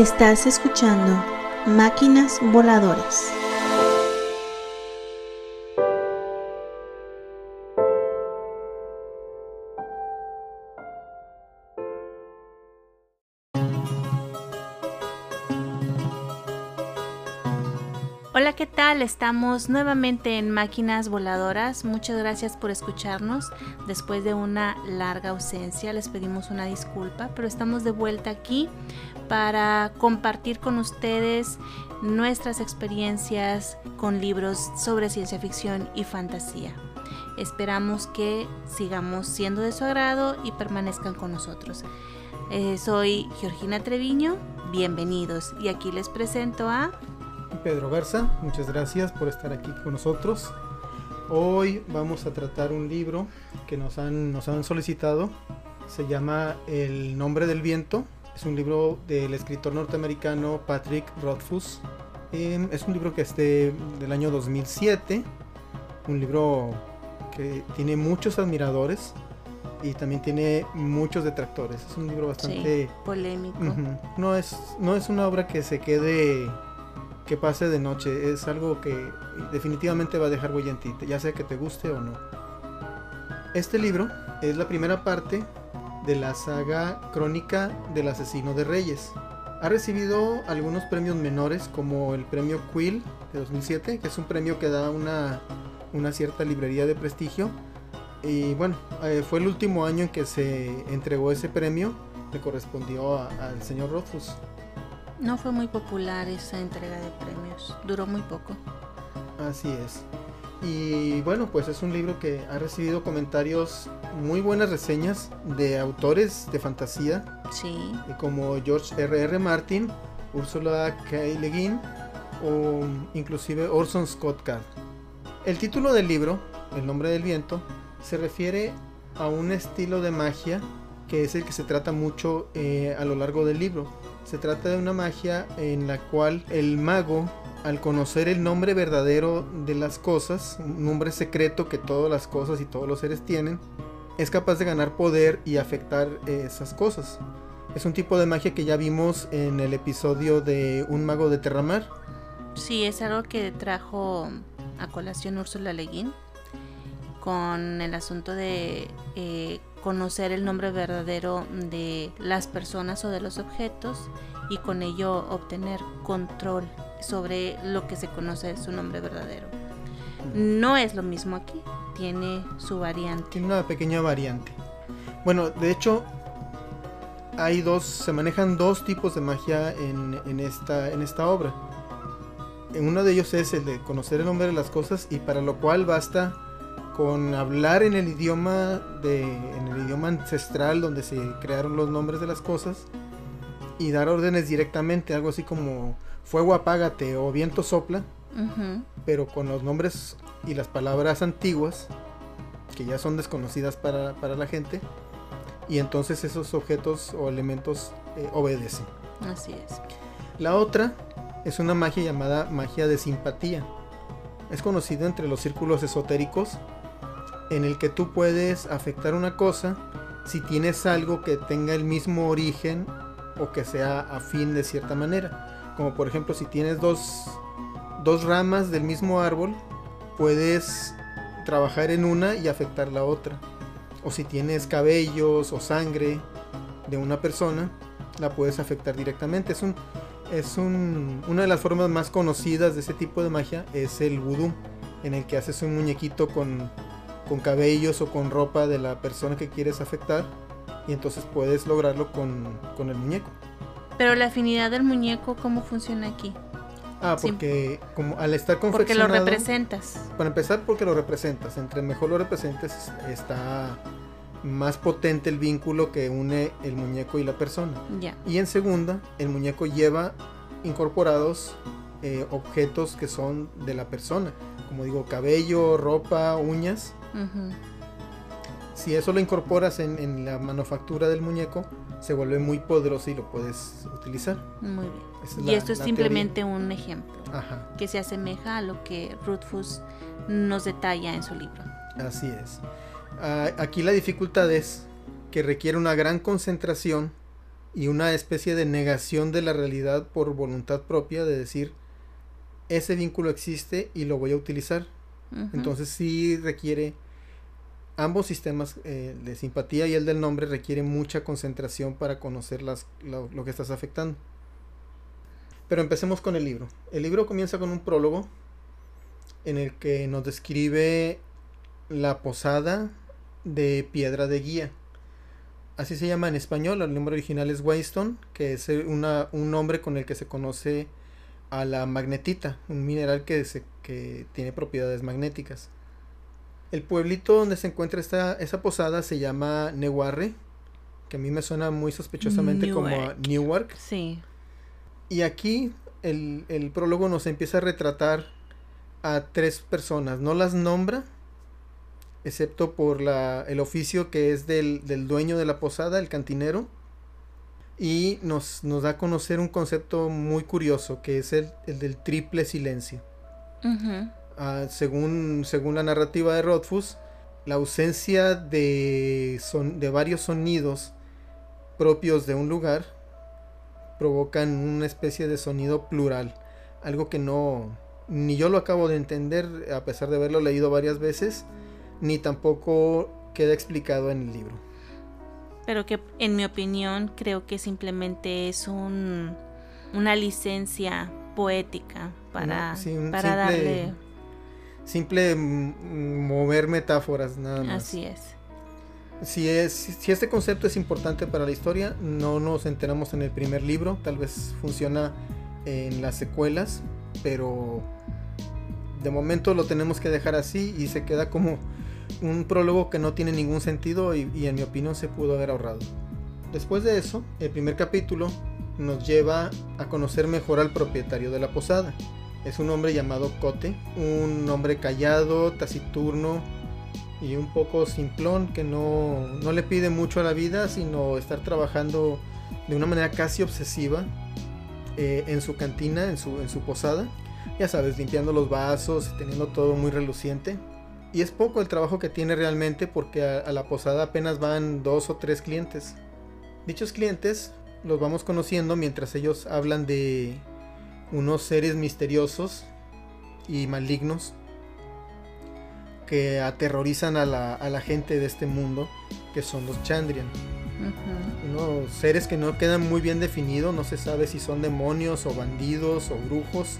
Estás escuchando Máquinas Voladoras. Estamos nuevamente en Máquinas Voladoras. Muchas gracias por escucharnos. Después de una larga ausencia, les pedimos una disculpa, pero estamos de vuelta aquí para compartir con ustedes nuestras experiencias con libros sobre ciencia ficción y fantasía. Esperamos que sigamos siendo de su agrado y permanezcan con nosotros. Eh, soy Georgina Treviño, bienvenidos y aquí les presento a Pedro Garza, muchas gracias por estar aquí con nosotros. Hoy vamos a tratar un libro que nos han, nos han solicitado. Se llama El nombre del viento. Es un libro del escritor norteamericano Patrick Rothfuss. Em, es un libro que es del año 2007. Un libro que tiene muchos admiradores y también tiene muchos detractores. Es un libro bastante polémico. No es no es una obra que se quede que pase de noche. Es algo que definitivamente va a dejar huella en ti, ya sea que te guste o no. Este libro es la primera parte de la saga crónica del asesino de reyes. Ha recibido algunos premios menores como el premio Quill de 2007, que es un premio que da una, una cierta librería de prestigio. Y bueno, eh, fue el último año en que se entregó ese premio, le correspondió al señor Rothfuss. No fue muy popular esa entrega de premios, duró muy poco. Así es. Y bueno, pues es un libro que ha recibido comentarios, muy buenas reseñas de autores de fantasía. Sí. Como George R.R. R. Martin, Ursula K. Le Guin o inclusive Orson Scott Card. El título del libro, El nombre del viento, se refiere a un estilo de magia que es el que se trata mucho eh, a lo largo del libro se trata de una magia en la cual el mago, al conocer el nombre verdadero de las cosas, un nombre secreto que todas las cosas y todos los seres tienen, es capaz de ganar poder y afectar esas cosas. Es un tipo de magia que ya vimos en el episodio de Un mago de Terramar. Sí, es algo que trajo a colación Úrsula Leguín con el asunto de eh, conocer el nombre verdadero de las personas o de los objetos y con ello obtener control sobre lo que se conoce de su nombre verdadero. No es lo mismo aquí, tiene su variante. Tiene una pequeña variante. Bueno, de hecho, hay dos, se manejan dos tipos de magia en, esta, en esta obra. Uno de ellos es el de conocer el nombre de las cosas y para lo cual basta con hablar en el idioma de en el idioma ancestral donde se crearon los nombres de las cosas y dar órdenes directamente, algo así como fuego apágate o viento sopla, pero con los nombres y las palabras antiguas que ya son desconocidas para, la gente y entonces esos objetos o elementos eh, obedecen. Así es. La otra es una magia llamada magia de simpatía. Es conocida entre los círculos esotéricos en el que tú puedes afectar una cosa si tienes algo que tenga el mismo origen o que sea afín de cierta manera. Como por ejemplo si tienes dos, dos ramas del mismo árbol, puedes trabajar en una y afectar la otra. O si tienes cabellos o sangre de una persona, la puedes afectar directamente. Es un, es un, una de las formas más conocidas de ese tipo de magia es el vudú, en el que haces un muñequito con, con cabellos o con ropa de la persona que quieres afectar y entonces puedes lograrlo con, el muñeco. Pero la afinidad del muñeco, ¿cómo funciona aquí? Ah, porque como al estar confeccionado... Porque lo representas. Para empezar, porque lo representas. Entre mejor lo representes, está más potente el vínculo que une el muñeco y la persona. Ya. Y en segunda, el muñeco lleva incorporados eh, objetos que son de la persona. Como digo, cabello, ropa, uñas si eso lo incorporas en, la manufactura del muñeco, se vuelve muy poderoso y lo puedes utilizar. Muy bien. y esto es simplemente un ejemplo que se asemeja a lo que Rothfuss nos detalla en su libro. Así es. Ah, aquí la dificultad es que requiere una gran concentración y una especie de negación de la realidad por voluntad propia de decir ese vínculo existe y lo voy a utilizar. Entonces sí requiere ambos sistemas eh, de simpatía y el del nombre requiere mucha concentración para conocer las, lo, que estás afectando. Pero empecemos con el libro. El libro comienza con un prólogo en el que nos describe la posada de Piedra de Guía. Así se llama en español, el nombre original es Waystone, que es una, un nombre con el que se conoce a la magnetita, un mineral que, se, que tiene propiedades magnéticas. El pueblito donde se encuentra esta, esa posada se llama Newarre, que a mí me suena muy sospechosamente como a Newark. Sí. Y aquí el, el, prólogo nos empieza a retratar a tres personas. No las nombra, excepto por la, el oficio que es del, del dueño de la posada, el cantinero y nos, nos da a conocer un concepto muy curioso que es el, del triple silencio. Ah, según, según la narrativa de Rothfuss, la ausencia de, son, de varios sonidos propios de un lugar provocan una especie de sonido plural, algo que no ni yo lo acabo de entender a pesar de haberlo leído varias veces, ni tampoco queda explicado en el libro pero que en mi opinión creo que simplemente es un, una licencia poética para, para darle... Simple mover metáforas, nada más. Así es. Si, es. si este concepto es importante para la historia, no nos enteramos en el primer libro, tal vez funciona en las secuelas, pero de momento lo tenemos que dejar así y se queda como un prólogo que no tiene ningún sentido y, en mi opinión se pudo haber ahorrado. Después de eso, el primer capítulo nos lleva a conocer mejor al propietario de la posada. Es un hombre llamado Cote, un hombre callado, taciturno y un poco simplón que no, no le pide mucho a la vida, sino estar trabajando de una manera casi obsesiva eh, en su cantina, en su, en su posada. Ya sabes, limpiando los vasos teniendo todo muy reluciente. Y es poco el trabajo que tiene realmente porque a, la posada apenas van dos o tres clientes. Dichos clientes los vamos conociendo mientras ellos hablan de unos seres misteriosos y malignos que aterrorizan a la, gente de este mundo, que son los Chandrian. Unos seres que no quedan muy bien definidos, no se sabe si son demonios o bandidos o brujos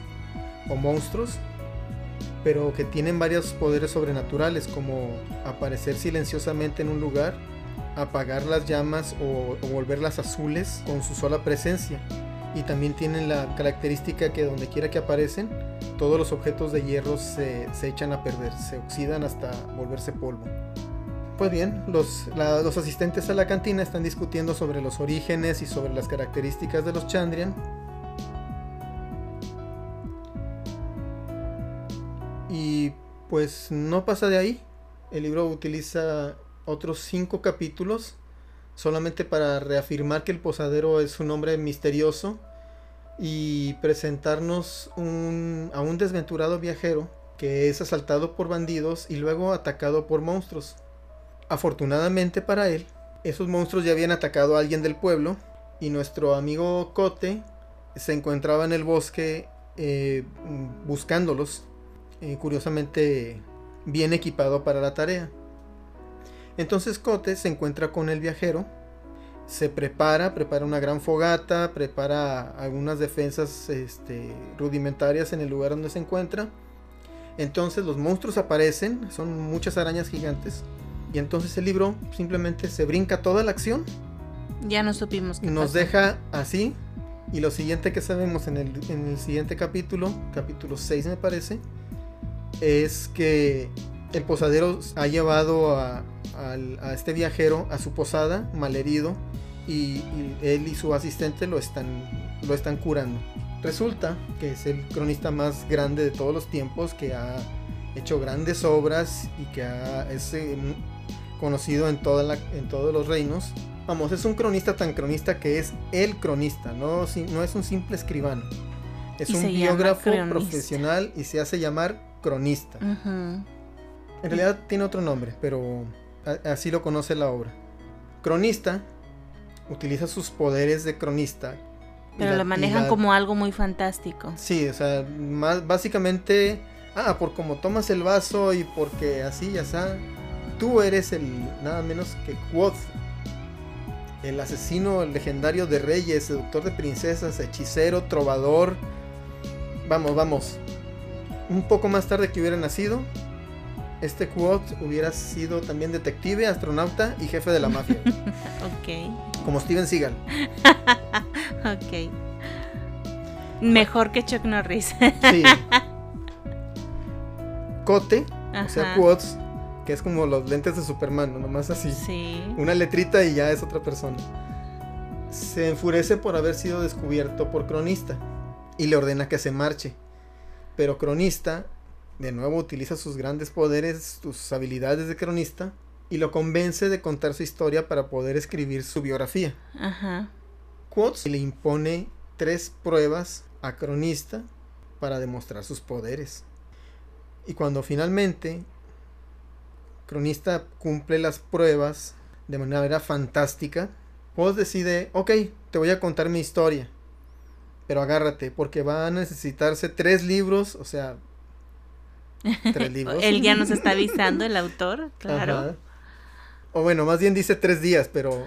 o monstruos pero que tienen varios poderes sobrenaturales como aparecer silenciosamente en un lugar, apagar las llamas o, volverlas azules con su sola presencia. Y también tienen la característica que donde quiera que aparecen, todos los objetos de hierro se, echan a perder, se oxidan hasta volverse polvo. Pues bien, los, los asistentes a la cantina están discutiendo sobre los orígenes y sobre las características de los Chandrian Y pues no pasa de ahí. El libro utiliza otros cinco capítulos solamente para reafirmar que el posadero es un hombre misterioso y presentarnos a un desventurado viajero que es asaltado por bandidos y luego atacado por monstruos. Afortunadamente para él, esos monstruos ya habían atacado a alguien del pueblo y nuestro amigo Cote se encontraba en el bosque eh, buscándolos eh, curiosamente bien equipado para la tarea. Entonces Cote se encuentra con el viajero, se prepara, prepara una gran fogata, prepara algunas defensas este, rudimentarias en el lugar donde se encuentra. Entonces los monstruos aparecen, son muchas arañas gigantes. Y entonces el libro simplemente se brinca toda la acción. Ya no supimos qué Nos deja así. Y lo siguiente que sabemos en el, en el siguiente capítulo, capítulo 6 me parece, es que el posadero ha llevado a, este viajero a su posada malherido y, y, él y su asistente lo están, lo están curando. Resulta que es el cronista más grande de todos los tiempos que ha hecho grandes obras y que es eh, conocido en, toda en todos los reinos. Vamos, es un cronista tan cronista que es el cronista, no, no es un simple escribano. Es un biógrafo profesional y se hace llamar cronista. En realidad tiene otro nombre, pero así lo conoce la obra. Cronista utiliza sus poderes de cronista. Pero la- lo manejan la- como algo muy fantástico. Sí, o sea, más, básicamente, ah, por como tomas el vaso y porque así, ya está, tú eres el nada menos que Quoth, el asesino legendario de reyes, seductor de princesas, hechicero, trovador. Vamos, vamos. Un poco más tarde que hubiera nacido, este Quoth hubiera sido también detective, astronauta y jefe de la mafia, Ok, como Steven Seagal. ok. Mejor que Chuck Norris. Sí. Cote, o sea, quotes, que es como los lentes de Superman, ¿no? nomás así. Sí. Una letrita y ya es otra persona. Se enfurece por haber sido descubierto por Cronista y le ordena que se marche. Pero Cronista, de nuevo, utiliza sus grandes poderes, sus habilidades de cronista y lo convence de contar su historia para poder escribir su biografía. Ajá. Quotes le impone tres pruebas a Cronista para demostrar sus poderes. Y cuando finalmente Cronista cumple las pruebas de manera fantástica, Quotes decide, ok, te voy a contar mi historia. Pero agárrate, porque va a necesitarse tres libros, o sea, tres libros. Él ya nos está avisando, el autor, claro. Ajá. O bueno, más bien dice tres días, pero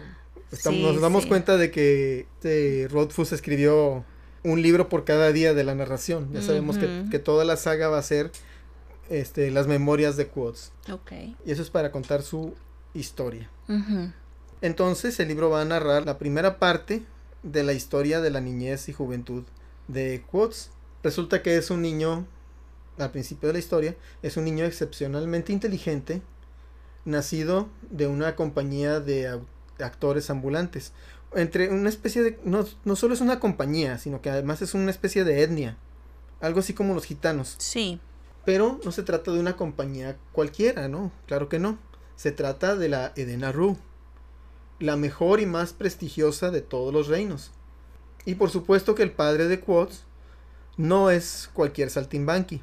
estamos- Sí, nos damos sí. cuenta de que este Rothfuss escribió un libro por cada día de la narración. Ya sabemos que, que toda la saga va a ser este, las memorias de Quotes. Ok. Y eso es para contar su historia. Entonces el libro va a narrar la primera parte de la historia de la niñez y juventud de Quotes. Resulta que es un niño, al principio de la historia, es un niño excepcionalmente inteligente, nacido de una compañía de actores ambulantes. Entre una especie de... No, no solo es una compañía, sino que además es una especie de etnia. Algo así como los gitanos. Sí. Pero no se trata de una compañía cualquiera, ¿no? Claro que no. Se trata de la Edena Ru, la mejor y más prestigiosa de todos los reinos. Y por supuesto que el padre de Quotes no es cualquier saltimbanqui.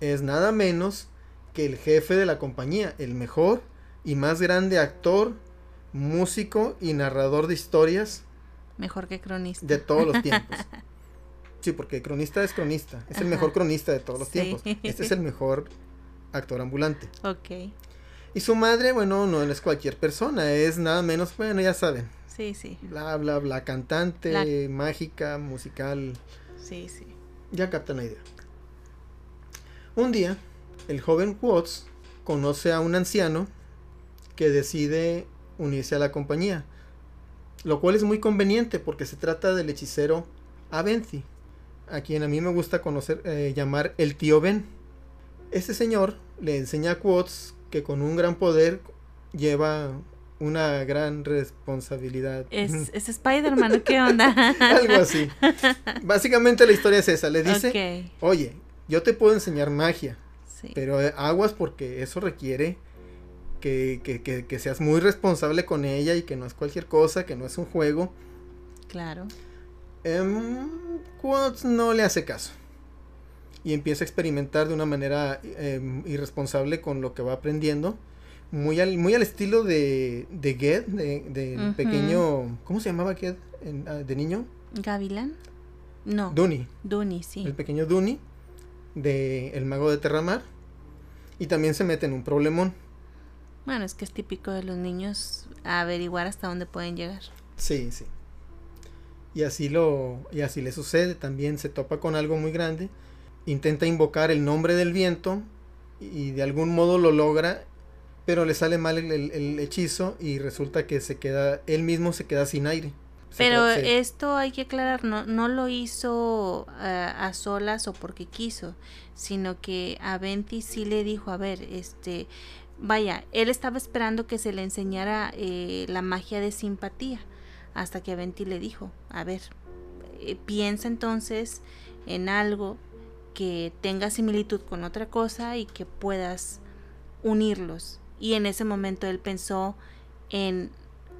Es nada menos que el jefe de la compañía, el mejor y más grande actor, músico y narrador de historias Mejor que cronista. de todos los tiempos. Sí, porque cronista es cronista. Es el mejor cronista de todos los Sí. tiempos. Este es el mejor actor ambulante. Ok. Y su madre, bueno, no es cualquier persona. Es nada menos, bueno, ya saben. Sí, sí. Bla, bla, bla. Cantante, La- mágica, musical. Sí, sí. Ya captan la idea. Un día, el joven Watts conoce a un anciano que decide unirse a la compañía. Lo cual es muy conveniente porque se trata del hechicero Aventhi, a quien a mí me gusta conocer, eh, llamar el tío Ben. Este señor le enseña a Quotes que con un gran poder lleva una gran responsabilidad. Es, es Spider-Man, ¿o ¿qué onda? Algo así. Básicamente la historia es esa. Le dice, oye, yo te puedo enseñar magia, Sí. pero eh, aguas porque eso requiere que, que, que, que seas muy responsable con ella y que no es cualquier cosa, que no es un juego. Claro. Quotes no le hace caso. Y empieza a experimentar de una manera em, irresponsable con lo que va aprendiendo. Muy al, muy al estilo de, de Ged, de, pequeño... ¿Cómo se llamaba Ged en- ah, de niño? ¿Gavilán? No. Dooney. Dooney, sí. el pequeño Dooney de El Mago de Terramar. Y también se mete en un problemón. Bueno, es que es típico de los niños averiguar hasta dónde pueden llegar. Sí, sí. Y así lo y así le sucede, también se topa con algo muy grande, intenta invocar el nombre del viento y de algún modo lo logra, pero le sale mal el, el- el hechizo y resulta que se queda él mismo se queda sin aire. Pero se- esto hay que aclarar, no, no lo hizo eh, a solas o porque quiso, sino que a Venti sí le dijo, a ver, este, vaya, él estaba esperando que se le enseñara eh, la magia de simpatía, hasta que Venti le dijo, a ver, eh, piensa entonces en algo que tenga similitud con otra cosa y que puedas unirlos. Y en ese momento él pensó en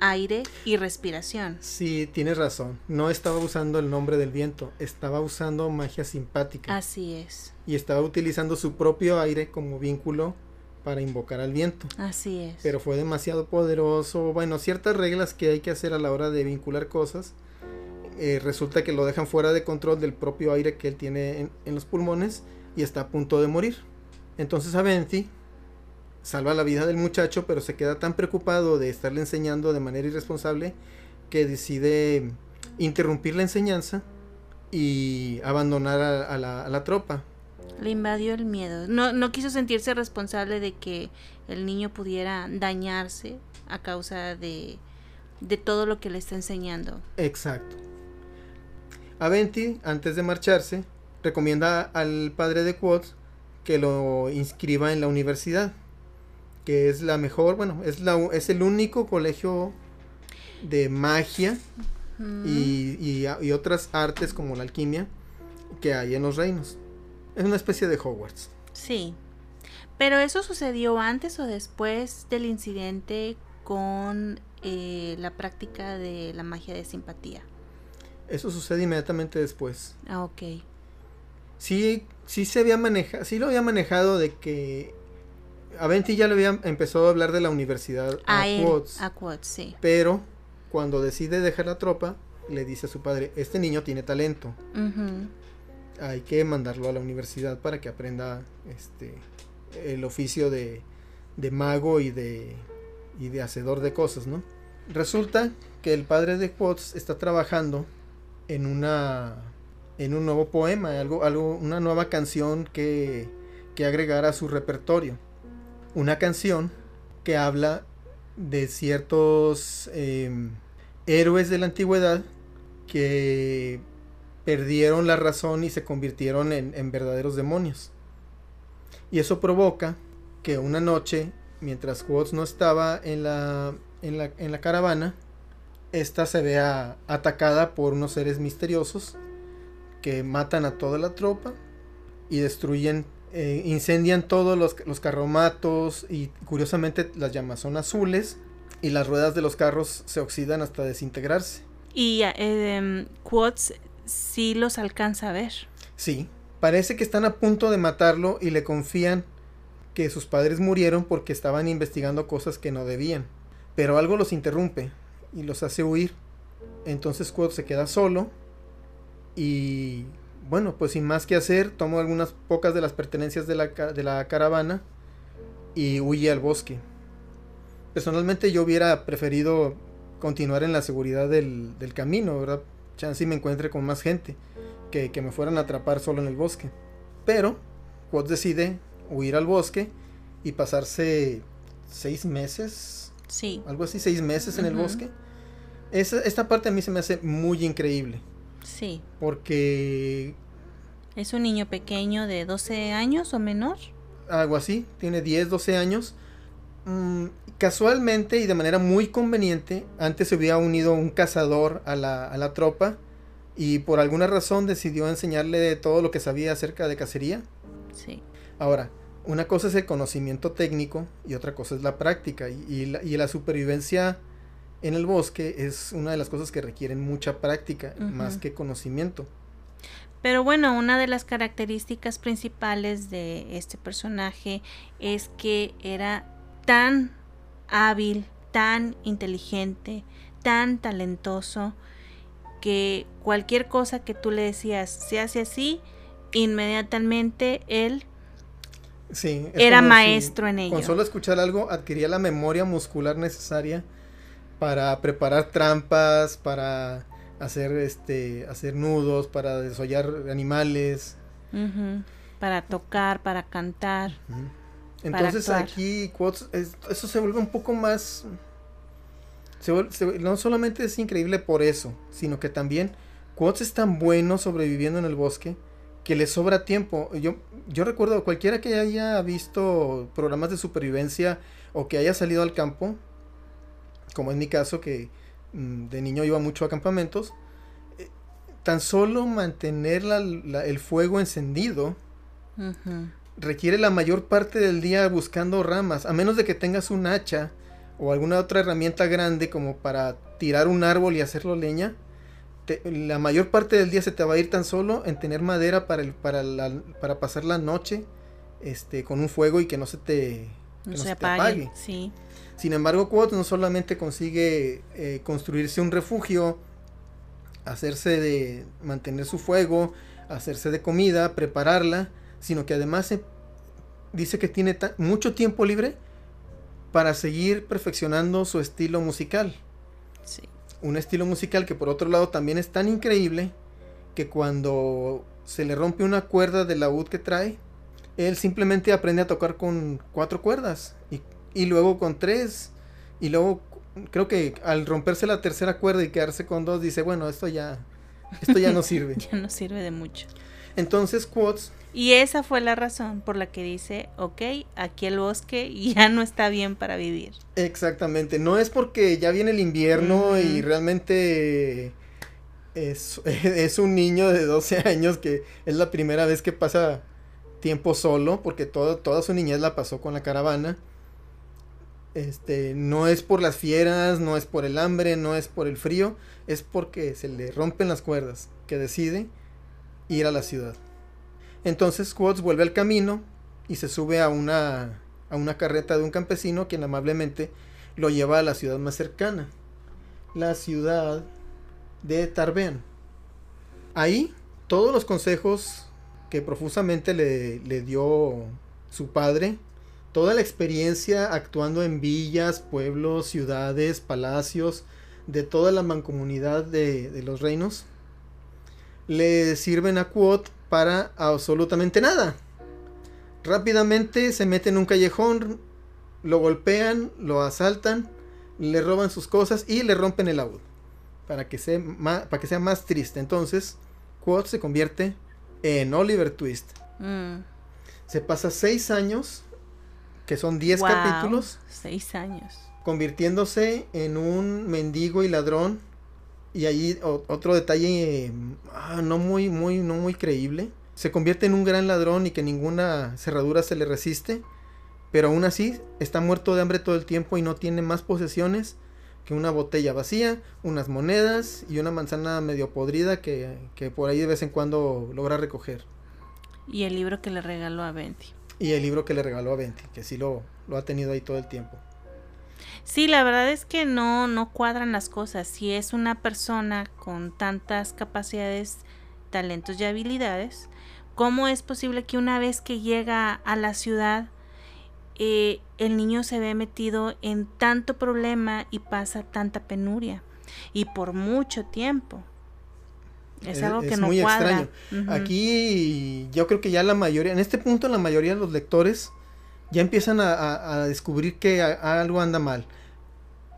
aire y respiración. Sí, tienes razón. No estaba usando el nombre del viento, estaba usando magia simpática. Así es. y estaba utilizando su propio aire como vínculo para invocar al viento. Así es. Pero fue demasiado poderoso. Bueno, ciertas reglas que hay que hacer a la hora de vincular cosas. Eh, resulta que lo dejan fuera de control del propio aire que él tiene en, en los pulmones y está a punto de morir. Entonces Aventi salva la vida del muchacho, pero se queda tan preocupado de estarle enseñando de manera irresponsable que decide interrumpir la enseñanza y abandonar a, a la, a la tropa. Le invadió el miedo. No, no quiso sentirse responsable de que el niño pudiera dañarse a causa de, de todo lo que le está enseñando. Exacto. Aventi, antes de marcharse, recomienda al padre de Quotes que lo inscriba en la universidad, que es la mejor, bueno, es, la, es el único colegio de magia y, y- y otras artes como la alquimia que hay en los reinos. Es una especie de Hogwarts. Sí. Pero eso sucedió antes o después del incidente con eh, la práctica de la magia de simpatía. Eso sucede inmediatamente después. Ah, ok. Sí, sí se había manejado, sí lo había manejado de que Aventi ya le había empezado a hablar de la universidad A, a él, a Quotes, sí. pero cuando decide dejar la tropa, le dice a su padre, este niño tiene talento, hay que mandarlo a la universidad para que aprenda este el oficio de, de mago y de, y de hacedor de cosas, ¿no? Resulta que el padre de Quotes está trabajando en una en un nuevo poema, algo, algo, una nueva canción que, que agregar a su repertorio. Una canción que habla de ciertos em, héroes de la antigüedad que perdieron la razón y se convirtieron en, en verdaderos demonios. Y eso provoca que una noche, mientras Quotes no estaba en la, en la, en la caravana, esta se vea atacada por unos seres misteriosos que matan a toda la tropa y destruyen, eh, incendian todos los, los carromatos y curiosamente las llamas son azules y las ruedas de los carros se oxidan hasta desintegrarse. Y eh, em, Quotes sí los alcanza a ver. Sí, parece que están a punto de matarlo y le confían que sus padres murieron porque estaban investigando cosas que no debían. Pero algo los interrumpe y los hace huir. Entonces Quotes se queda solo y bueno, pues sin más que hacer, toma algunas pocas de las pertenencias de la, de la caravana y huye al bosque. Personalmente yo hubiera preferido continuar en la seguridad del, del camino, ¿verdad? Chance y me encuentre con más gente que, que me fueran a atrapar solo en el bosque. Pero Quotes decide huir al bosque y pasarse seis meses, Sí, algo así, seis meses en el bosque. Esa, esta parte a mí se me hace muy increíble. sí. Porque Es un niño pequeño de 12 años o menor. algo así, tiene 10, 12 años. Mm, casualmente y de manera muy conveniente, antes se había unido un cazador a la, a la tropa y por alguna razón decidió enseñarle todo lo que sabía acerca de cacería. Sí. Ahora, una cosa es el conocimiento técnico y otra cosa es la práctica. Y, y la, y la supervivencia en el bosque es una de las cosas que requieren mucha práctica, más que conocimiento. Pero bueno, una de las características principales de este personaje es que era tan hábil, tan inteligente, tan talentoso, que cualquier cosa que tú le decías se hace así, inmediatamente él Sí, era si maestro en ello. Con solo escuchar algo adquiría la memoria muscular necesaria para preparar trampas, para hacer este hacer nudos, para desollar animales. Para tocar, para cantar. Entonces aquí Quotes, es- eso se vuelve un poco más... se vuel- se- no solamente es increíble por eso, sino que también Quotes es tan bueno sobreviviendo en el bosque que le sobra tiempo. Yo, yo recuerdo cualquiera que haya visto programas de supervivencia o que haya salido al campo, como en mi caso que mm, de niño iba mucho a campamentos, eh, tan solo mantener la- la- el fuego encendido requiere la mayor parte del día buscando ramas, a menos de que tengas un hacha o alguna otra herramienta grande como para tirar un árbol y hacerlo leña. Te- la mayor parte del día se te va a ir tan solo en tener madera para, el, para, la- para pasar la noche este, con un fuego y que no se te No no se apague. apague. Sí. Sin embargo, Quoth no solamente consigue eh, construirse un refugio, hacerse de mantener su fuego, hacerse de comida, prepararla, sino que además se- dice que tiene mucho tiempo libre para seguir perfeccionando su estilo musical. Un estilo musical que por otro lado también es tan increíble que cuando se le rompe una cuerda del laúd que trae, él simplemente aprende a tocar con cuatro cuerdas y, y luego con tres y luego creo que al romperse la tercera cuerda y quedarse con dos dice bueno esto ya esto ya no sirve Ya no sirve de mucho. entonces Quotes Y esa fue la razón por la que dice, ok, aquí el bosque ya no está bien para vivir. exactamente no es porque ya viene el invierno y realmente es, es un niño de 12 años que es la primera vez que pasa tiempo solo porque todo, toda su niñez la pasó con la caravana este, no es por las fieras, no es por el hambre, no es por el frío, es porque se le rompen las cuerdas, que decide ir a la ciudad. Entonces Quotes vuelve al camino y se sube a una, a una carreta de un campesino quien amablemente lo lleva a la ciudad más cercana, la ciudad de Tarbean. Ahí todos los consejos que profusamente le, le dio su padre, toda la experiencia actuando en villas, pueblos, ciudades, palacios, de toda la mancomunidad de, de los reinos, le sirven a Quoth para absolutamente nada. Rápidamente se mete en un callejón, lo golpean, lo asaltan, le roban sus cosas y le rompen el laúd. Para que sea más, para que sea más triste. Entonces, Quoth se convierte en Oliver Twist. Mm. Se pasa seis años, que son 10 Guau, capítulos, Seis años. convirtiéndose en un mendigo y ladrón. Y allí o- otro detalle ah, no muy, muy, no muy creíble. Se convierte en un gran ladrón y que ninguna cerradura se le resiste. Pero aún así está muerto de hambre todo el tiempo y no tiene más posesiones que una botella vacía, unas monedas y una manzana medio podrida que, que por ahí de vez en cuando logra recoger. Y el libro que le regaló a Venti. Y el libro que le regaló a Venti, que sí lo, lo ha tenido ahí todo el tiempo. Sí, la verdad es que no, no cuadran las cosas. Si es una persona con tantas capacidades, talentos y habilidades, ¿cómo es posible que una vez que llega a la ciudad, eh, el niño se ve metido en tanto problema y pasa tanta penuria? Y por mucho tiempo. Es, Es- algo que es no muy cuadra. extraño. Aquí yo creo que ya la mayoría, en este punto la mayoría de los lectores ya empiezan a, a- a descubrir que a- algo anda mal.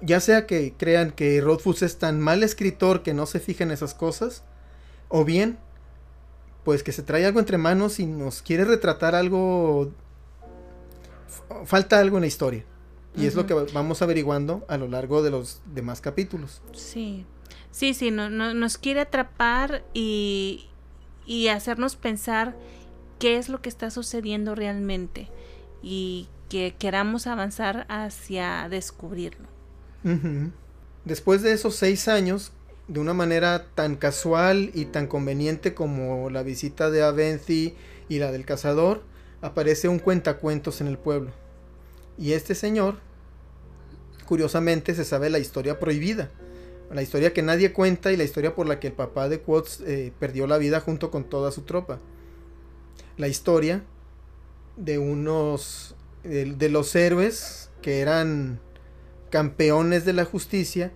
Ya sea que crean que Rothfuss es tan mal escritor que no se fija en esas cosas, o bien, pues que se trae algo entre manos y nos quiere retratar algo, falta algo en la historia. Y es lo que vamos averiguando a lo largo de los demás capítulos. Sí, sí, sí, no, no- nos quiere atrapar y, y hacernos pensar qué es lo que está sucediendo realmente y que queramos avanzar hacia descubrirlo. Después de esos seis años, de una manera tan casual y tan conveniente como la visita de Aventhi y la del cazador, aparece un cuentacuentos en el pueblo. Y este señor, curiosamente, se sabe la historia prohibida. La historia que nadie cuenta y la historia por la que el papá de Quotes eh, perdió la vida junto con toda su tropa. La historia de unos de, de los héroes que eran campeones de la justicia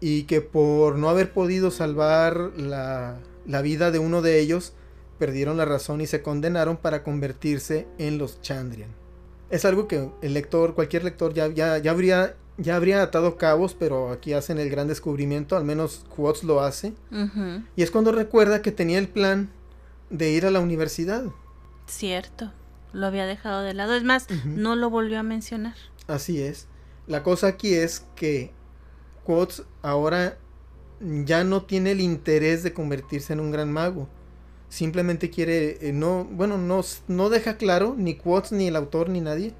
y que por no haber podido salvar la, la vida de uno de ellos perdieron la razón y se condenaron para convertirse en los Chandrian. Es algo que el lector, cualquier lector ya, ya, ya habría ya habría atado cabos, pero aquí hacen el gran descubrimiento, al menos Quotes lo hace. Y es cuando recuerda que tenía el plan de ir a la universidad. Cierto, lo había dejado de lado. Es más, no lo volvió a mencionar. Así es. La cosa aquí es que Quotes ahora ya no tiene el interés de convertirse en un gran mago. Simplemente quiere, eh, no, bueno, no, no deja claro, ni Quotes, ni el autor, ni nadie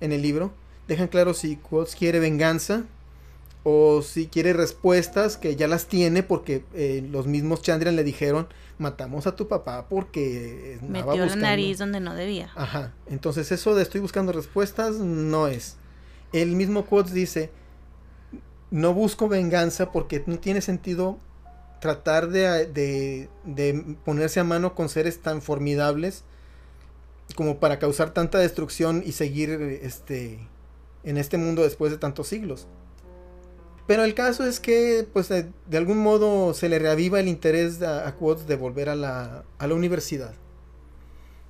en el libro, dejan claro si Quotes quiere venganza o si quiere respuestas que ya las tiene porque eh, los mismos Chandrian le dijeron matamos a tu papá porque metió la nariz donde no debía. Ajá, entonces eso de estoy buscando respuestas no es. El mismo Quotes dice no busco venganza porque no tiene sentido tratar de, de, ponerse a mano con seres tan formidables como para causar tanta destrucción y seguir este en este mundo después de tantos siglos. Pero el caso es que, pues, de, algún modo se le reaviva el interés a, a Quotes de volver a la, a la universidad.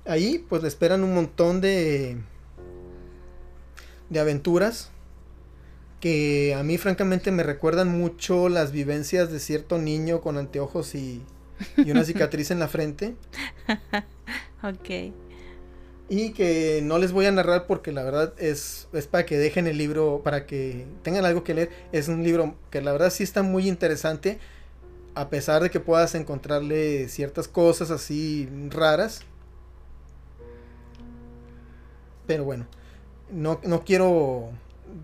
Ahí, pues, le esperan un montón de, de aventuras que a mí, francamente, me recuerdan mucho las vivencias de cierto niño con anteojos y, y una cicatriz en la frente. ok y que no les voy a narrar porque la verdad es, es para que dejen el libro, para que tengan algo que leer. Es un libro que la verdad sí está muy interesante, a pesar de que puedas encontrarle ciertas cosas así raras. Pero bueno, no, no quiero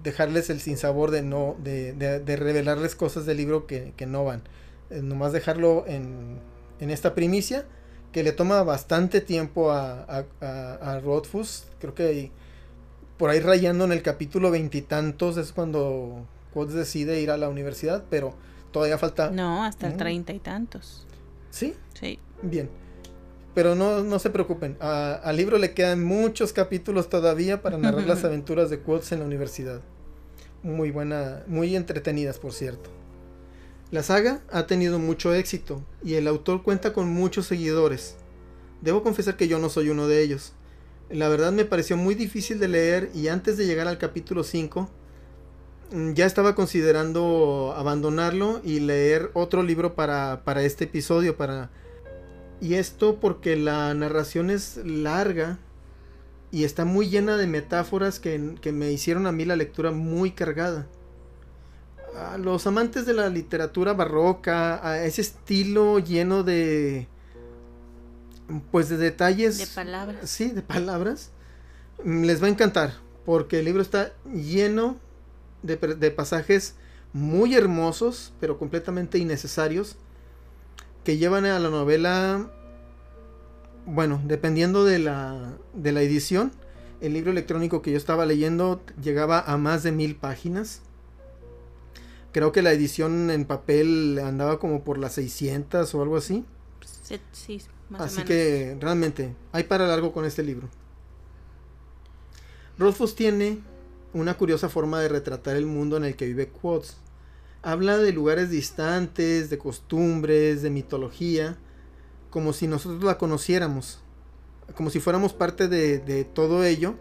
dejarles el sinsabor de no de, de, revelarles cosas del libro que, que no van. nomás dejarlo en, en esta primicia que le toma bastante tiempo a, a, a, Rothfuss. Creo que por ahí rayando en el capítulo veintitantos es cuando Quotes decide ir a la universidad, pero todavía falta... No, hasta el treinta y tantos. ¿Sí? Sí. Bien. Pero no, no se preocupen, al libro le quedan muchos capítulos todavía para narrar las aventuras de Quotes en la universidad. Muy buena, muy entretenidas, por cierto. La saga ha tenido mucho éxito y el autor cuenta con muchos seguidores. Debo confesar que yo no soy uno de ellos. La verdad me pareció muy difícil de leer y antes de llegar al capítulo 5 mm, ya estaba considerando abandonarlo y leer otro libro para, para este episodio. Y esto porque la narración es larga y está muy llena de metáforas que, que me hicieron a mí la lectura muy cargada a los amantes de la literatura barroca, a ese estilo lleno de pues de detalles. De palabras. Sí, de palabras. Les va a encantar, porque el libro está lleno de, de pasajes muy hermosos, pero completamente innecesarios, que llevan a la novela, bueno, dependiendo de la, de la edición, el libro electrónico que yo estaba leyendo llegaba a más de mil páginas. Creo que la edición en papel andaba como por las 600 o algo así. Sí, más así que realmente hay para largo con este libro. Rothfuss tiene una curiosa forma de retratar el mundo en el que vive Quotes. Habla de lugares distantes, de costumbres, de mitología, como si nosotros la conociéramos, como si fuéramos parte de, de todo ello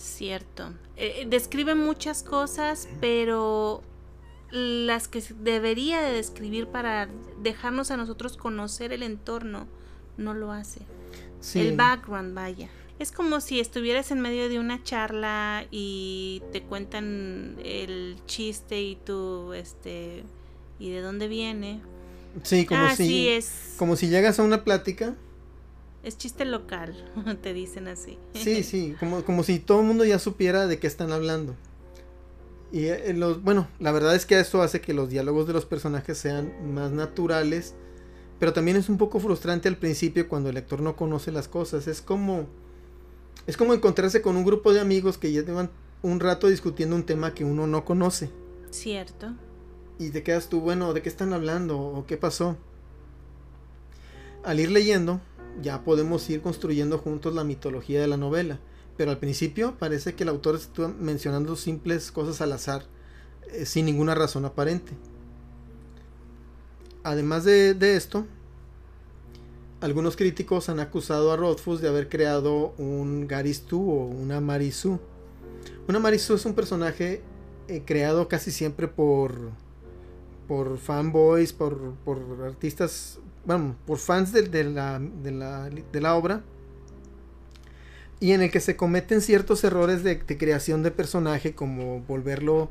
Cierto. Eh, describe muchas cosas, pero las que debería de describir para dejarnos a nosotros conocer el entorno, no lo hace. El background, vaya. Es como si estuvieras en medio de una charla y te cuentan el chiste y tú, este, y de dónde viene. Sí, como ah, si, es... como si llegas a una plática es chiste local, te dicen así. Sí, sí, como, como si todo el mundo ya supiera de qué están hablando. Y eh, los, bueno, la verdad es que esto hace que los diálogos de los personajes sean más naturales, pero también es un poco frustrante al principio cuando el lector no conoce las cosas. Es como, es como encontrarse con un grupo de amigos que ya llevan un rato discutiendo un tema que uno no conoce. Cierto. Y te quedas tú, bueno, ¿de qué están hablando? ¿O qué pasó? Al ir leyendo, ya podemos ir construyendo juntos la mitología de la novela. Pero al principio parece que el autor está mencionando simples cosas al azar, eh, sin ninguna razón aparente. Además de, esto, algunos críticos han acusado a Rothfuss de haber creado un Garistu o una Marisu. Una Marisu es un personaje eh, creado casi siempre por, por fanboys, por, por artistas bueno, por fans de, la, de, la, obra, y en el que se cometen ciertos errores de, creación de personaje, como volverlo,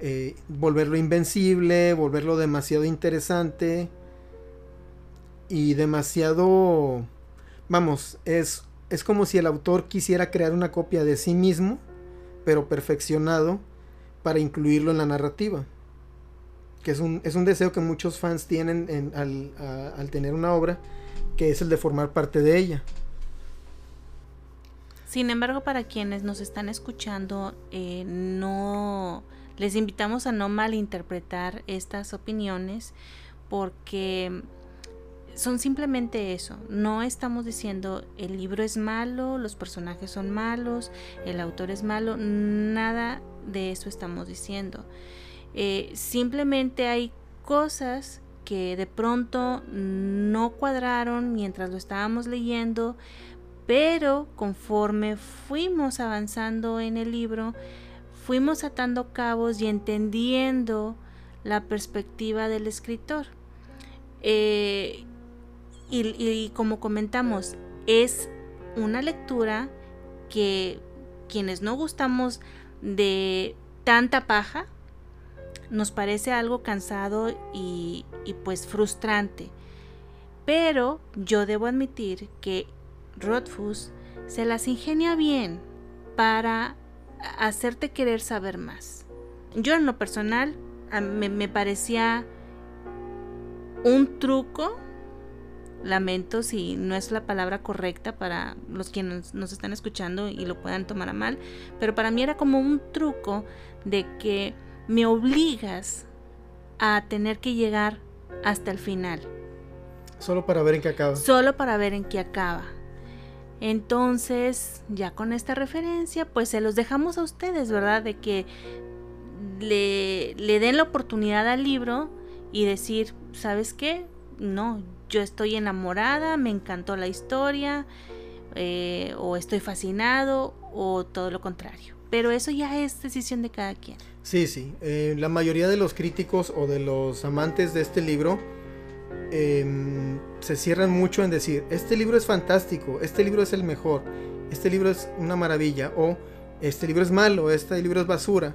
eh, volverlo invencible, volverlo demasiado interesante y demasiado, vamos, es, es como si el autor quisiera crear una copia de sí mismo, pero perfeccionado, para incluirlo en la narrativa. Que es un, es un deseo que muchos fans tienen al, al tener una obra, que es el de formar parte de ella. Sin embargo, para quienes nos están escuchando, eh, no les invitamos a no malinterpretar estas opiniones porque son simplemente eso. No estamos diciendo el libro es malo, los personajes son malos, el autor es malo, nada de eso estamos diciendo. Eh, simplemente hay cosas que de pronto no cuadraron mientras lo estábamos leyendo, pero conforme fuimos avanzando en el libro, fuimos atando cabos y entendiendo la perspectiva del escritor. Eh, y, como comentamos, es una lectura que quienes no gustamos de tanta paja, nos parece algo cansado y, pues frustrante. Pero yo debo admitir que Rothfuss se las ingenia bien para hacerte querer saber más. Yo en lo personal me, parecía un truco, lamento si no es la palabra correcta para los que nos, nos están escuchando y lo puedan tomar a mal, pero para mí era como un truco de que me obligas a tener que llegar hasta el final. Solo para ver en qué acaba. Solo para ver en qué acaba. Entonces, ya con esta referencia, pues se los dejamos a ustedes, ¿verdad? De que le, den la oportunidad al libro y decir, ¿sabes qué? No, yo estoy enamorada, me encantó la historia, eh, o estoy fascinado, o todo lo contrario. Pero eso ya es decisión de cada quien. Sí, sí. Eh, la mayoría de los críticos o de los amantes de este libro Em, se cierran mucho en decir, este libro es fantástico, este libro es el mejor, este libro es una maravilla, o este libro es malo, este libro es basura.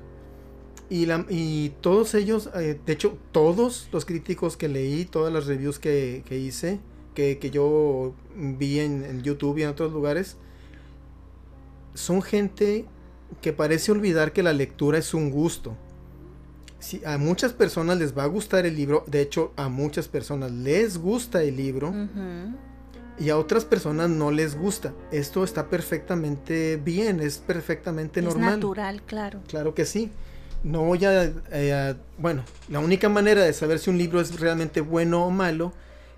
Y, la, y todos ellos, eh, de hecho, todos los críticos que leí, todas las reviews que, hice, que, yo vi en, en YouTube y en otros lugares, son gente que parece olvidar que la lectura es un gusto a muchas personas les va a gustar el libro, de hecho a muchas personas les gusta el libro y a otras personas no les gusta. Esto está perfectamente bien, es perfectamente normal. Es natural, claro. Claro que sí. No voy eh, a, bueno, la única manera de saber si un libro es realmente bueno o malo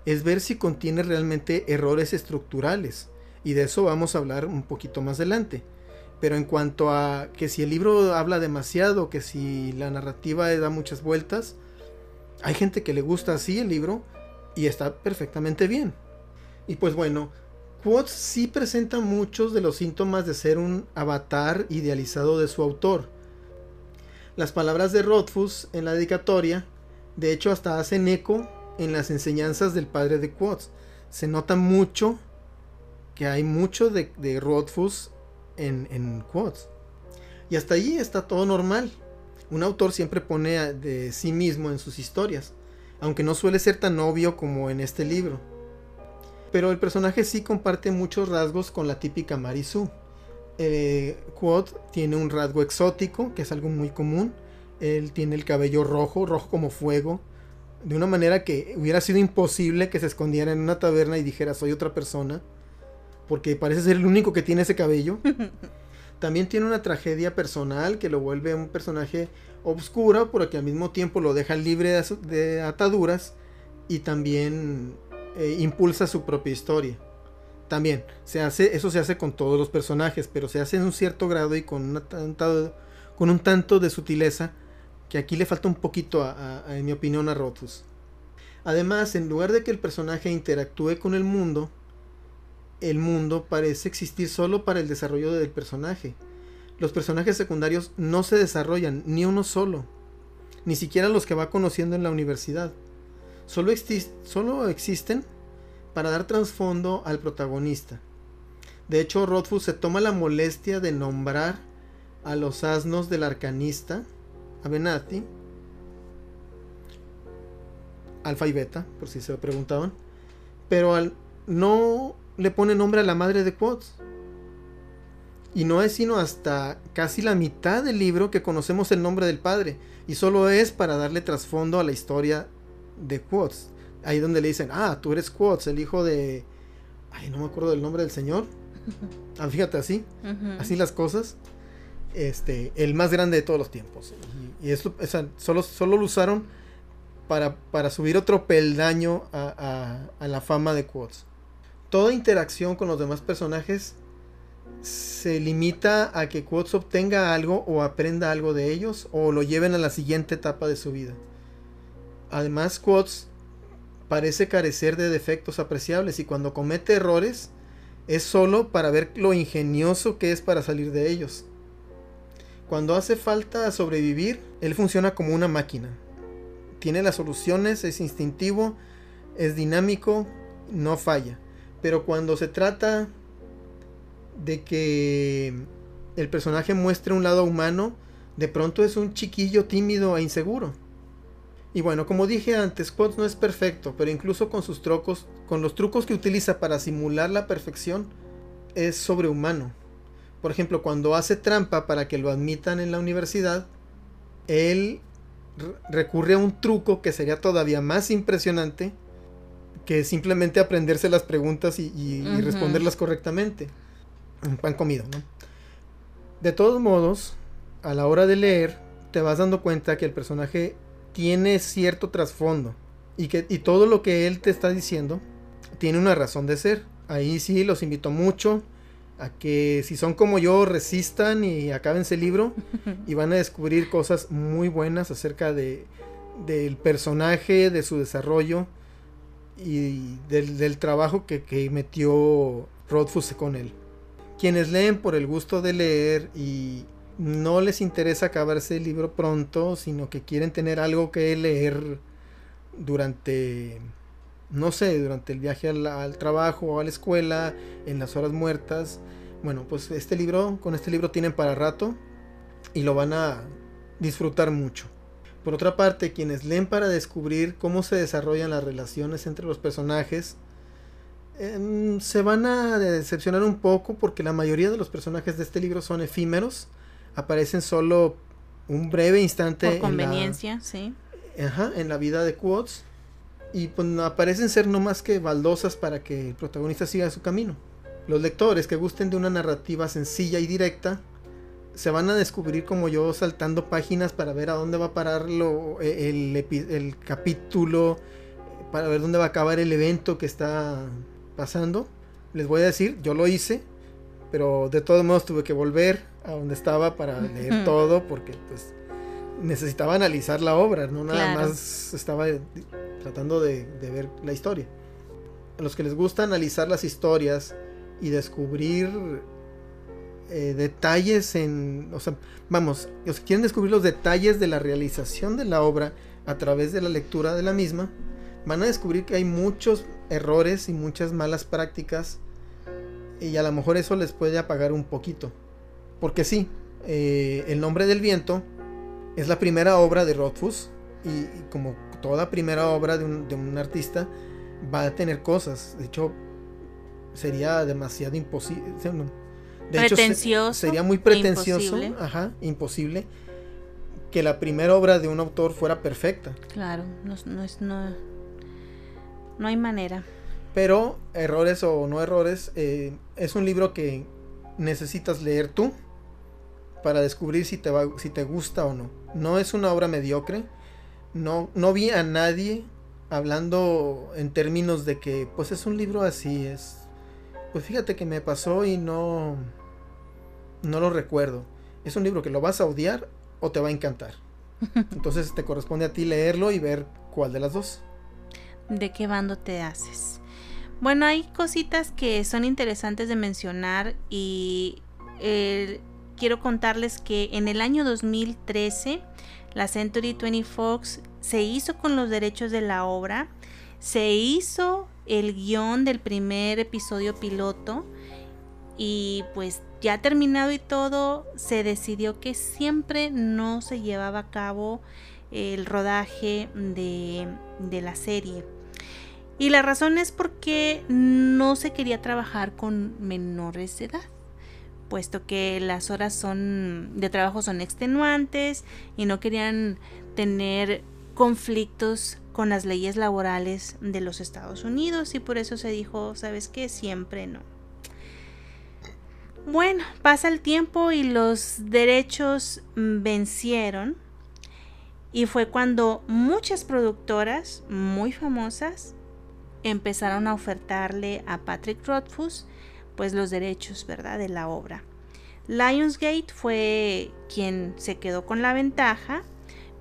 es ver si contiene realmente errores estructurales. Y de eso vamos a hablar un poquito más adelante. Pero en cuanto a que si el libro habla demasiado, que si la narrativa da muchas vueltas, hay gente que le gusta así el libro y está perfectamente bien. Y pues bueno, Quotes sí presenta muchos de los síntomas de ser un avatar idealizado de su autor. Las palabras de Rothfuss en la dedicatoria, de hecho hasta hacen eco en las enseñanzas del padre de Quotes. Se nota mucho que hay mucho de, de Rothfuss en, en quotes. Y hasta ahí está todo normal. Un autor siempre pone de sí mismo en sus historias, aunque no suele ser tan obvio como en este libro. Pero el personaje sí comparte muchos rasgos con la típica Marisu. Eh, Quote tiene un rasgo exótico, que es algo muy común. Él tiene el cabello rojo, rojo como fuego, de una manera que hubiera sido imposible que se escondiera en una taberna y dijera soy otra persona porque parece ser el único que tiene ese cabello. También tiene una tragedia personal que lo vuelve un personaje obscuro, porque al mismo tiempo lo deja libre de, ataduras y también eh, impulsa su propia historia. También se hace, eso se hace con todos los personajes, pero se hace en un cierto grado y con, una con un tanto de sutileza que aquí le falta un poquito, en mi opinión, a Rotus. Además, en lugar de que el personaje interactúe con el mundo, el mundo parece existir solo para el desarrollo del personaje. Los personajes secundarios no se desarrollan, ni uno solo, ni siquiera los que va conociendo en la universidad. Solo, existen para dar trasfondo al protagonista. De hecho, Rothfuss se toma la molestia de nombrar a los asnos del arcanista, Avenatti, alfa y beta, por si se lo preguntaban, pero al no le pone nombre a la madre de Quotes. Y no es sino hasta casi la mitad del libro que conocemos el nombre del padre. Y solo es para darle trasfondo a la historia de Quotes. Ahí donde le dicen, ah, tú eres Quotes, el hijo de... Ay, no me acuerdo del nombre del señor. Ah, fíjate así, así las cosas. Este, el más grande de todos los tiempos. Y, eso, solo, solo lo usaron para, para subir otro peldaño a, a, la fama de Quotes. Toda interacción con los demás personajes se limita a que Quotes obtenga algo o aprenda algo de ellos o lo lleven a la siguiente etapa de su vida. Además, Quotes parece carecer de defectos apreciables y cuando comete errores es solo para ver lo ingenioso que es para salir de ellos. Cuando hace falta sobrevivir, él funciona como una máquina. Tiene las soluciones, es instintivo, es dinámico, no falla. Pero cuando se trata de que el personaje muestre un lado humano, de pronto es un chiquillo tímido e inseguro. Y bueno, como dije antes, Quotes no es perfecto, pero incluso con sus trucos, con los trucos que utiliza para simular la perfección, es sobrehumano. Por ejemplo, cuando hace trampa para que lo admitan en la universidad, él recurre a un truco que sería todavía más impresionante que simplemente aprenderse las preguntas y, responderlas correctamente. Un pan comido, ¿no? De todos modos, a la hora de leer, te vas dando cuenta que el personaje tiene cierto trasfondo y que y todo lo que él te está diciendo tiene una razón de ser. Ahí sí los invito mucho a que si son como yo resistan y acaben ese libro y van a descubrir cosas muy buenas acerca de del personaje, de su desarrollo y del, trabajo que, que metió Rodfus con él. Quienes leen por el gusto de leer y no les interesa acabarse el libro pronto, sino que quieren tener algo que leer durante, no sé, durante el viaje al, trabajo o a la escuela, en las horas muertas. Bueno, pues este libro, con este libro tienen para rato y lo van a disfrutar mucho. Por otra parte, quienes leen para descubrir cómo se desarrollan las relaciones entre los personajes, em, se van a decepcionar un poco porque la mayoría de los personajes de este libro son efímeros aparecen solo un breve instante. Por conveniencia, sí. Ajá, en la vida de Quotes. Y pues aparecen ser no más que baldosas para que el protagonista siga su camino. Los lectores que gusten de una narrativa sencilla y directa se van a descubrir como yo saltando páginas para ver a dónde va a parar lo, e, el, el capítulo, para ver dónde va a acabar el evento que está pasando. Les voy a decir, yo lo hice, pero de todos modos tuve que volver a donde estaba para leer todo porque pues necesitaba analizar la obra, no nada más estaba tratando de, ver la historia. A los que les gusta analizar las historias y descubrir eh, detalles en, o sea, vamos, los quieren descubrir los detalles de la realización de la obra a través de la lectura de la misma, van a descubrir que hay muchos errores y muchas malas prácticas y a lo mejor eso les puede apagar un poquito. Porque sí, eh, El nombre del viento es la primera obra de Rothfuss y, como toda primera obra de un, artista va a tener cosas. De hecho, sería demasiado imposible. De pretencioso. sería muy pretencioso, imposible. ajá, imposible que la primera obra de un autor fuera perfecta. Claro, no, no, no, no hay manera. Pero errores o no errores, eh, es un libro que necesitas leer tú para descubrir si te, va, si te gusta o no. No es una obra mediocre. No, no vi a nadie hablando en términos de que pues es un libro así, es... Pues fíjate que me pasó y no... No lo recuerdo. Es un libro que lo vas a odiar o te va a encantar. Entonces te corresponde a ti leerlo y ver cuál de las dos. ¿De qué bando te haces? Bueno, hay cositas que son interesantes de mencionar y eh, quiero contarles que en el año 2013 la Century 20 Fox se hizo con los derechos de la obra, se hizo el guion del primer episodio piloto y pues ya terminado y todo, se decidió que siempre no se llevaba a cabo el rodaje de, de la serie. Y la razón es porque no se quería trabajar con menores de edad. puesto que las horas son de trabajo son extenuantes y no querían tener conflictos con las leyes laborales de los Estados Unidos y por eso se dijo, ¿sabes qué? Siempre no. Bueno, pasa el tiempo y los derechos vencieron y fue cuando muchas productoras muy famosas empezaron a ofertarle a Patrick Rothfuss pues los derechos, ¿verdad?, de la obra. Lionsgate fue quien se quedó con la ventaja,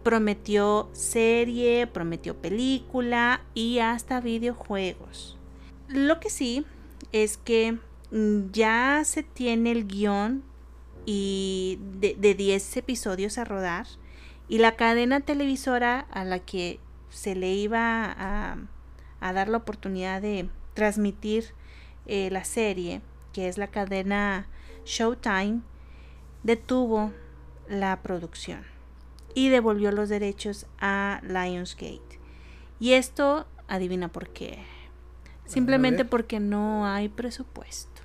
prometió serie, prometió película y hasta videojuegos. Lo que sí es que mm, ya se tiene el guion y de 10 episodios a rodar y la cadena televisora a la que se le iba a, a dar la oportunidad de transmitir eh, la serie, que es la cadena Showtime, detuvo la producción y devolvió los derechos a Lionsgate. Y esto, adivina por qué. Simplemente porque no hay presupuesto.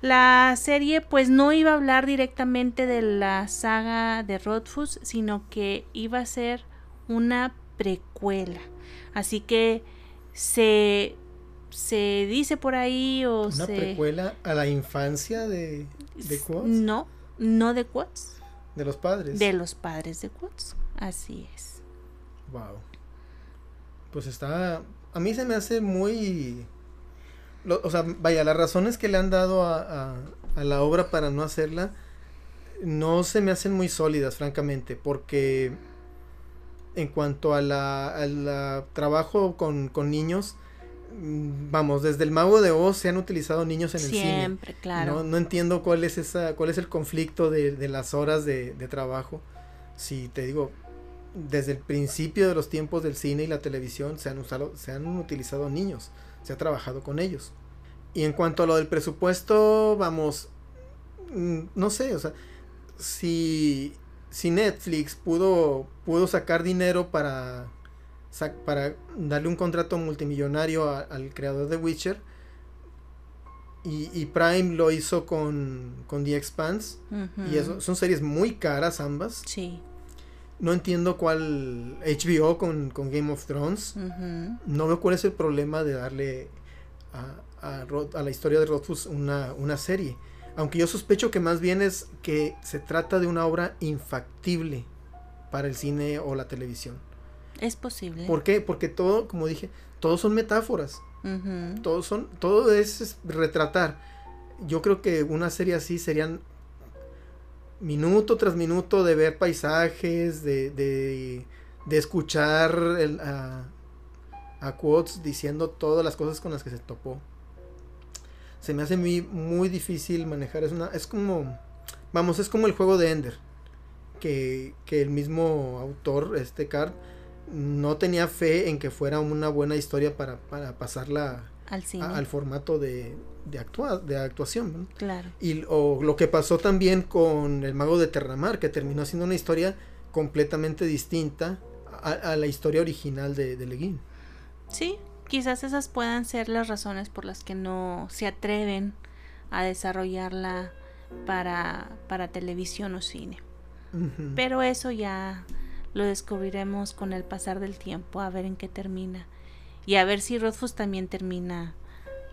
La serie pues no iba a hablar directamente de la saga de Rothfuss, sino que iba a ser una precuela. Así que se se dice por ahí o ¿Una precuela a la infancia de, de? No, no de Quotes. De los padres. De los padres de Quotes. Así es. Wow. Pues está. A mí se me hace muy. o sea, vaya, las razones que le han dado a, a, la obra para no hacerla no se me hacen muy sólidas, francamente, porque en cuanto a la, a trabajo con, con niños, vamos, desde el Mago de Oz se han utilizado niños en el cine. Siempre, claro. No, entiendo cuál es esa, cuál es el conflicto de, las horas de, trabajo. Si te digo, desde el principio de los tiempos del cine y la televisión se han usado, se han utilizado niños, se ha trabajado con ellos. Y en cuanto a lo del presupuesto, vamos, mm, no sé, o sea, si, si Netflix pudo, pudo sacar dinero para para darle un contrato multimillonario al creador de Witcher. Y, Prime lo hizo con, con The Expanse. Y eso, son series muy caras ambas. Sí. No entiendo cuál HBO con, Game of Thrones. No veo cuál es el problema de darle a, a, la historia de Rothfuss una, una serie. Aunque yo sospecho que más bien es que se trata de una obra infactible para el cine o la televisión. Es posible. ¿Por qué? Porque todo, como dije, todos son metáforas. Todos son, todo es, retratar. Yo creo que una serie así serían minuto tras minuto de ver paisajes, de, de, de escuchar el, a, a quotes diciendo todas las cosas con las que se topó. Se me hace muy, muy difícil manejar. Es, una, es como, vamos, es como el juego de Ender. Que, que el mismo autor, este Card, no tenía fe en que fuera una buena historia para, para pasarla al, formato de, de, de actuación. Claro. Y o lo que pasó también con El Mago de Terramar, que terminó siendo una historia completamente distinta a, la historia original de, de Leguín. Sí, quizás esas puedan ser las razones por las que no se atreven a desarrollarla para, para televisión o cine. Pero eso ya lo descubriremos con el pasar del tiempo, a ver en qué termina. Y a ver si Rothfuss también termina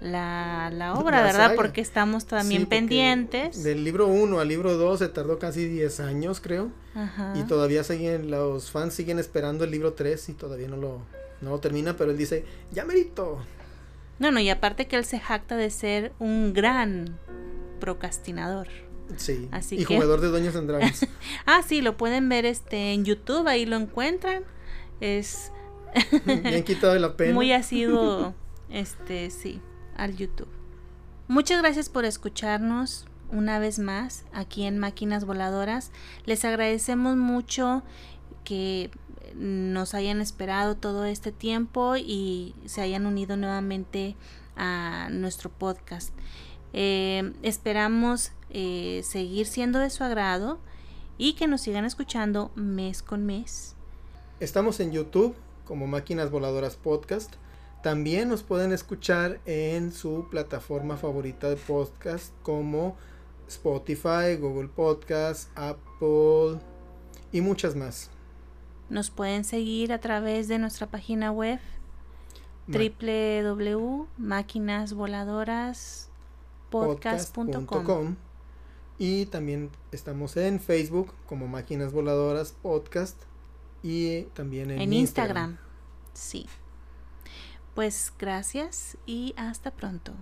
la, la obra, ¿verdad? Porque estamos también pendientes. Del libro 1 al libro 2 se tardó casi 10 años, creo. Y todavía siguen, los fans siguen esperando el libro 3 y todavía no lo, no lo termina, pero él dice, ya merito. No, no, y aparte que él se jacta de ser un gran procrastinador. Sí. y jugador de Doños and Dragons. ah, sí, lo pueden ver este en YouTube, ahí lo encuentran. Es bien quitado de la pena. Muy asiduo, este, sí, al YouTube. Muchas gracias por escucharnos una vez más aquí en Máquinas Voladoras. Les agradecemos mucho que nos hayan esperado todo este tiempo y se hayan unido nuevamente a nuestro podcast. Eh, esperamos eh, seguir siendo de su agrado y que nos sigan escuchando mes con mes. Estamos en YouTube como Máquinas Voladoras Podcast. También nos pueden escuchar en su plataforma favorita de podcast como Spotify, Google Podcast, Apple y muchas más. Nos pueden seguir a través de nuestra página web www.máquinasvoladoraspodcast.com y también estamos en Facebook como Máquinas Voladoras Podcast y también en, Instagram. Instagram. Sí. Pues gracias y hasta pronto.